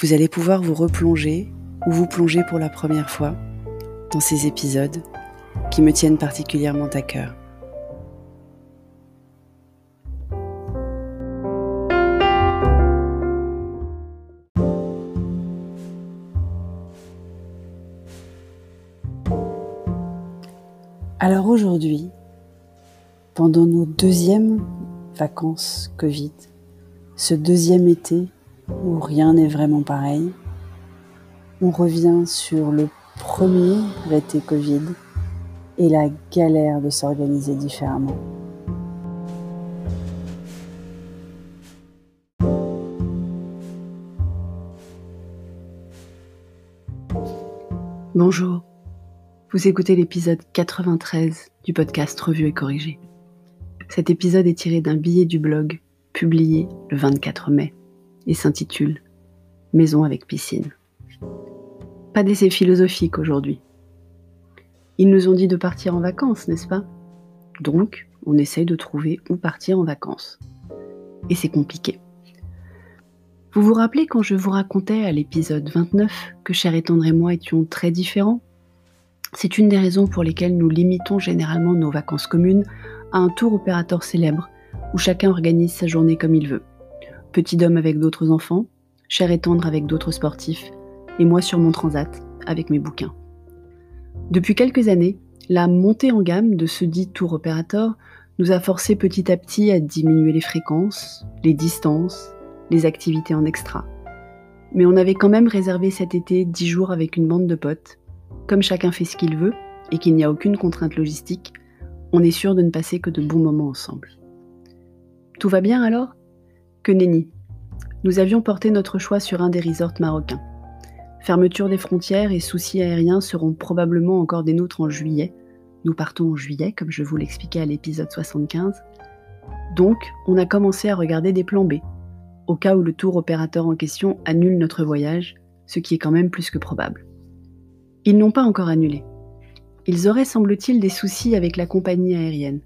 vous allez pouvoir vous replonger ou vous plonger pour la première fois dans ces épisodes qui me tiennent particulièrement à cœur. Alors aujourd'hui, pendant nos deuxièmes vacances Covid, ce deuxième été où rien n'est vraiment pareil. On revient sur le premier été Covid et la galère de s'organiser différemment. Bonjour, vous écoutez l'épisode 93 du podcast Revue et Corrigé. Cet épisode est tiré d'un billet du blog publié le 24 mai et s'intitule Maison avec piscine. Pas d'essai philosophique aujourd'hui. Ils nous ont dit de partir en vacances, n'est-ce pas? Donc, on essaye de trouver où partir en vacances. Et c'est compliqué. Vous vous rappelez quand je vous racontais à l'épisode 29 que Cher et Tendre et moi étions très différents? C'est une des raisons pour lesquelles nous limitons généralement nos vacances communes à un tour opérateur célèbre où chacun organise sa journée comme il veut petit homme avec d'autres enfants, cher et tendre avec d'autres sportifs, et moi sur mon transat avec mes bouquins. Depuis quelques années, la montée en gamme de ce dit tour opérateur nous a forcé petit à petit à diminuer les fréquences, les distances, les activités en extra. Mais on avait quand même réservé cet été 10 jours avec une bande de potes. Comme chacun fait ce qu'il veut et qu'il n'y a aucune contrainte logistique, on est sûr de ne passer que de bons moments ensemble. Tout va bien alors? Que. Nous avions porté notre choix sur un des resorts marocains. Fermeture des frontières et soucis aériens seront probablement encore des nôtres en juillet. Nous partons en juillet, comme je vous l'expliquais à l'épisode 75. Donc, on a commencé à regarder des plans B, au cas où le tour opérateur en question annule notre voyage, ce qui est quand même plus que probable. Ils n'ont pas encore annulé. Ils auraient, semble-t-il, des soucis avec la compagnie aérienne.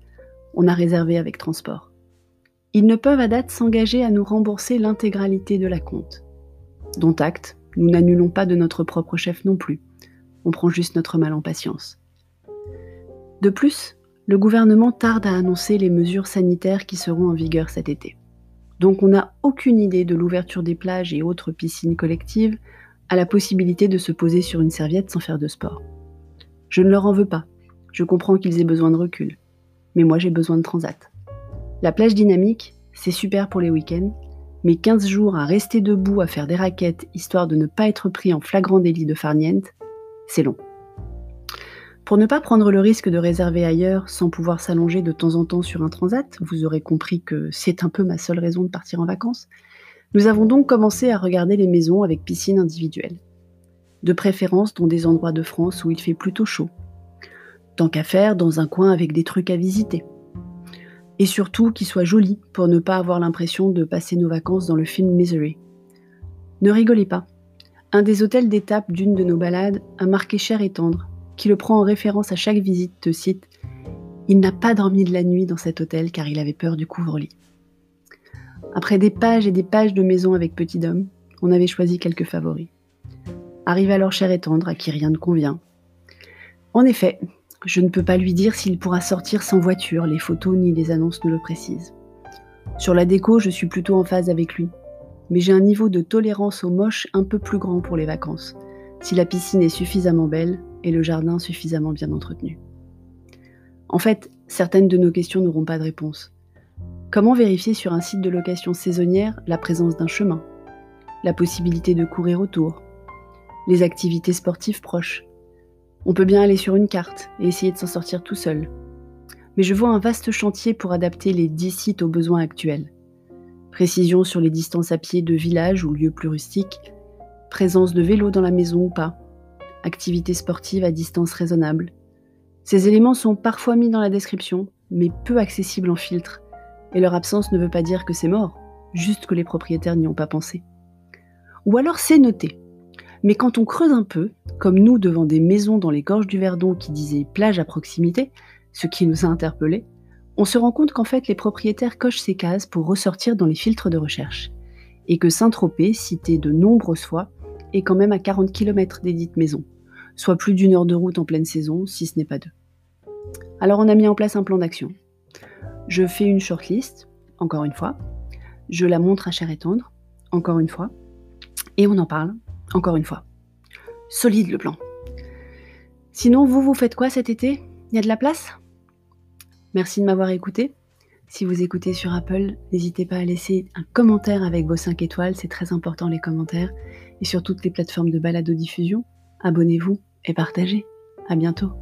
On a réservé avec transport. Ils ne peuvent à date s'engager à nous rembourser l'intégralité de la compte. Dont acte, nous n'annulons pas de notre propre chef non plus. On prend juste notre mal en patience. De plus, le gouvernement tarde à annoncer les mesures sanitaires qui seront en vigueur cet été. Donc on n'a aucune idée de l'ouverture des plages et autres piscines collectives à la possibilité de se poser sur une serviette sans faire de sport. Je ne leur en veux pas. Je comprends qu'ils aient besoin de recul. Mais moi j'ai besoin de transat. La plage dynamique, c'est super pour les week-ends, mais 15 jours à rester debout à faire des raquettes histoire de ne pas être pris en flagrant délit de farniente, c'est long. Pour ne pas prendre le risque de réserver ailleurs sans pouvoir s'allonger de temps en temps sur un transat, vous aurez compris que c'est un peu ma seule raison de partir en vacances, nous avons donc commencé à regarder les maisons avec piscine individuelle. De préférence dans des endroits de France où il fait plutôt chaud. Tant qu'à faire, dans un coin avec des trucs à visiter et surtout qu'il soit joli pour ne pas avoir l'impression de passer nos vacances dans le film Misery. Ne rigolez pas. Un des hôtels d'étape d'une de nos balades a marqué cher et tendre, qui le prend en référence à chaque visite de site. Il n'a pas dormi de la nuit dans cet hôtel car il avait peur du couvre-lit. Après des pages et des pages de maisons avec petit homme, on avait choisi quelques favoris. Arrive alors cher et tendre à qui rien ne convient. En effet, je ne peux pas lui dire s'il pourra sortir sans voiture, les photos ni les annonces ne le précisent. Sur la déco, je suis plutôt en phase avec lui. Mais j'ai un niveau de tolérance au moche un peu plus grand pour les vacances, si la piscine est suffisamment belle et le jardin suffisamment bien entretenu. En fait, certaines de nos questions n'auront pas de réponse. Comment vérifier sur un site de location saisonnière la présence d'un chemin, la possibilité de courir autour, les activités sportives proches, on peut bien aller sur une carte et essayer de s'en sortir tout seul. Mais je vois un vaste chantier pour adapter les 10 sites aux besoins actuels. Précision sur les distances à pied de villages ou lieux plus rustiques. Présence de vélos dans la maison ou pas. Activité sportive à distance raisonnable. Ces éléments sont parfois mis dans la description, mais peu accessibles en filtre, et leur absence ne veut pas dire que c'est mort, juste que les propriétaires n'y ont pas pensé. Ou alors c'est noté. Mais quand on creuse un peu, comme nous devant des maisons dans les gorges du Verdon qui disaient plage à proximité, ce qui nous a interpellés, on se rend compte qu'en fait les propriétaires cochent ces cases pour ressortir dans les filtres de recherche, et que Saint-Tropez, cité de nombreuses fois, est quand même à 40 km des dites maisons, soit plus d'une heure de route en pleine saison, si ce n'est pas deux. Alors on a mis en place un plan d'action. Je fais une shortlist, encore une fois, je la montre à chair et tendre, encore une fois, et on en parle, encore une fois. Solide le plan. Sinon, vous, vous faites quoi cet été? Il y a de la place? Merci de m'avoir écouté. Si vous écoutez sur Apple, n'hésitez pas à laisser un commentaire avec vos 5 étoiles, c'est très important les commentaires. Et sur toutes les plateformes de balado-diffusion, abonnez-vous et partagez. À bientôt.